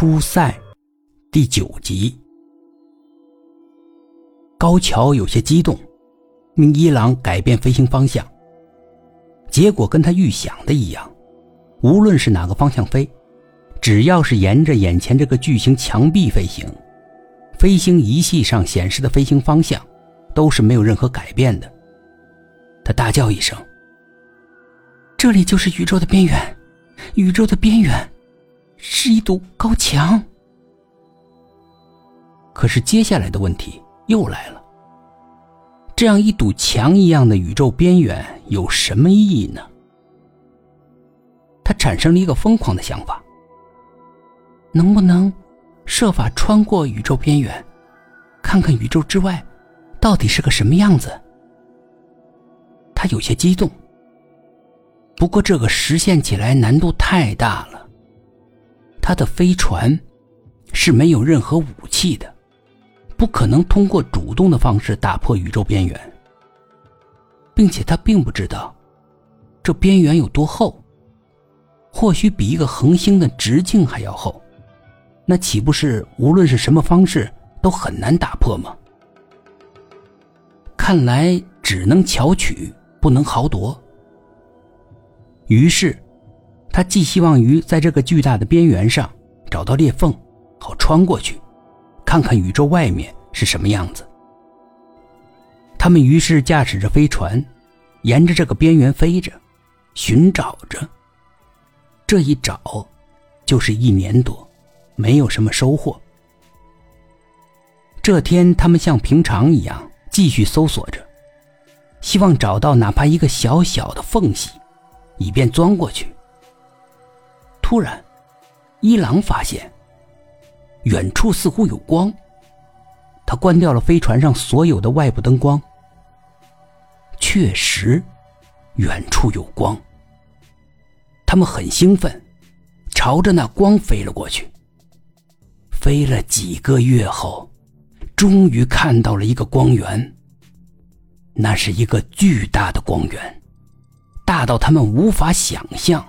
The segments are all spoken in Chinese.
出塞，第九集。高桥有些激动，命一郎改变飞行方向。结果跟他预想的一样，无论是哪个方向飞，只要是沿着眼前这个巨型墙壁飞行，飞行仪器上显示的飞行方向都是没有任何改变的。他大叫一声：“这里就是宇宙的边缘，宇宙的边缘！”是一堵高墙，可是接下来的问题又来了。这样一堵墙一样的宇宙边缘有什么意义呢？他产生了一个疯狂的想法：能不能设法穿过宇宙边缘，看看宇宙之外到底是个什么样子？他有些激动，不过这个实现起来难度太大了。他的飞船是没有任何武器的，不可能通过主动的方式打破宇宙边缘，并且他并不知道这边缘有多厚，或许比一个恒星的直径还要厚，那岂不是无论是什么方式都很难打破吗？看来只能巧取，不能豪夺。于是。他寄希望于在这个巨大的边缘上找到裂缝，好穿过去，看看宇宙外面是什么样子。他们于是驾驶着飞船，沿着这个边缘飞着，寻找着。这一找，就是一年多，没有什么收获。这天，他们像平常一样继续搜索着，希望找到哪怕一个小小的缝隙，以便钻过去。突然，一郎发现远处似乎有光。他关掉了飞船上所有的外部灯光。确实，远处有光。他们很兴奋，朝着那光飞了过去。飞了几个月后，终于看到了一个光源。那是一个巨大的光源，大到他们无法想象。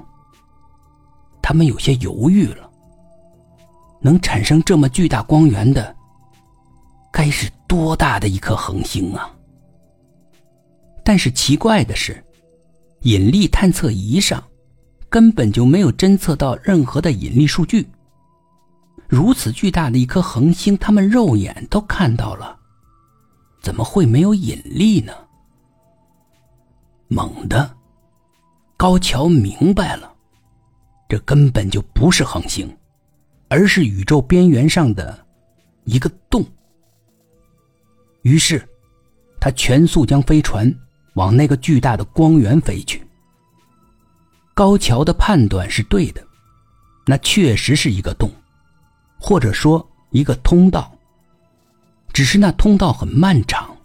他们有些犹豫了。能产生这么巨大光源的，该是多大的一颗恒星啊！但是奇怪的是，引力探测仪上根本就没有侦测到任何的引力数据。如此巨大的一颗恒星，他们肉眼都看到了，怎么会没有引力呢？猛地，高桥明白了。这根本就不是恒星，而是宇宙边缘上的一个洞。于是，他全速将飞船往那个巨大的光源飞去。高桥的判断是对的，那确实是一个洞，或者说一个通道。只是那通道很漫长，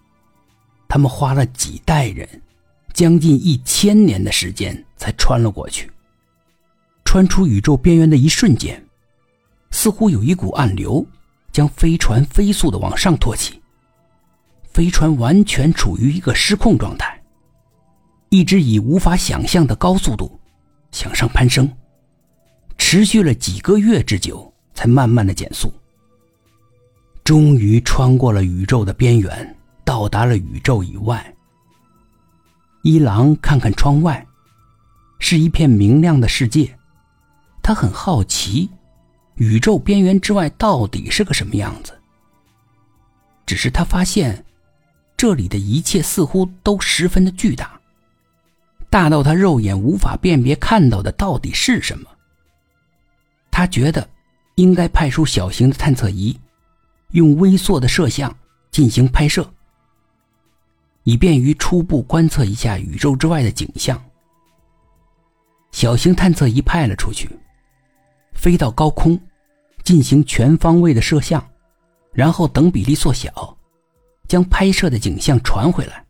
他们花了几代人，将近一千年的时间才穿了过去。穿出宇宙边缘的一瞬间，似乎有一股暗流将飞船飞速的往上托起。飞船完全处于一个失控状态，一直以无法想象的高速度向上攀升，持续了几个月之久，才慢慢的减速。终于穿过了宇宙的边缘，到达了宇宙以外。一郎看看窗外，是一片明亮的世界。他很好奇，宇宙边缘之外到底是个什么样子。只是他发现，这里的一切似乎都十分的巨大，大到他肉眼无法辨别看到的到底是什么。他觉得，应该派出小型的探测仪，用微缩的摄像进行拍摄，以便于初步观测一下宇宙之外的景象。小型探测仪派了出去。飞到高空，进行全方位的摄像，然后等比例缩小，将拍摄的景象传回来。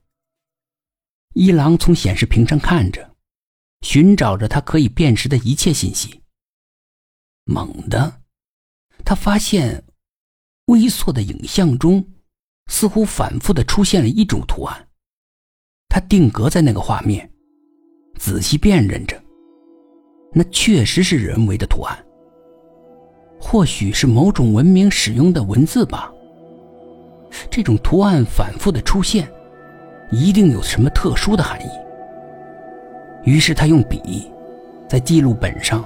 一郎从显示屏上看着，寻找着他可以辨识的一切信息。猛地，他发现微缩的影像中似乎反复的出现了一种图案。他定格在那个画面，仔细辨认着，那确实是人为的图案。或许是某种文明使用的文字吧。这种图案反复的出现，一定有什么特殊的含义。于是他用笔，在记录本上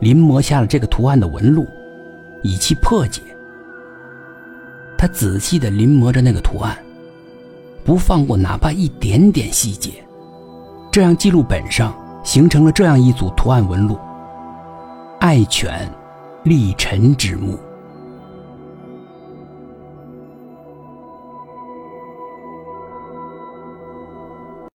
临摹下了这个图案的纹路，以期破解。他仔细的临摹着那个图案，不放过哪怕一点点细节，这样记录本上形成了这样一组图案纹路：爱犬，立尘之墓。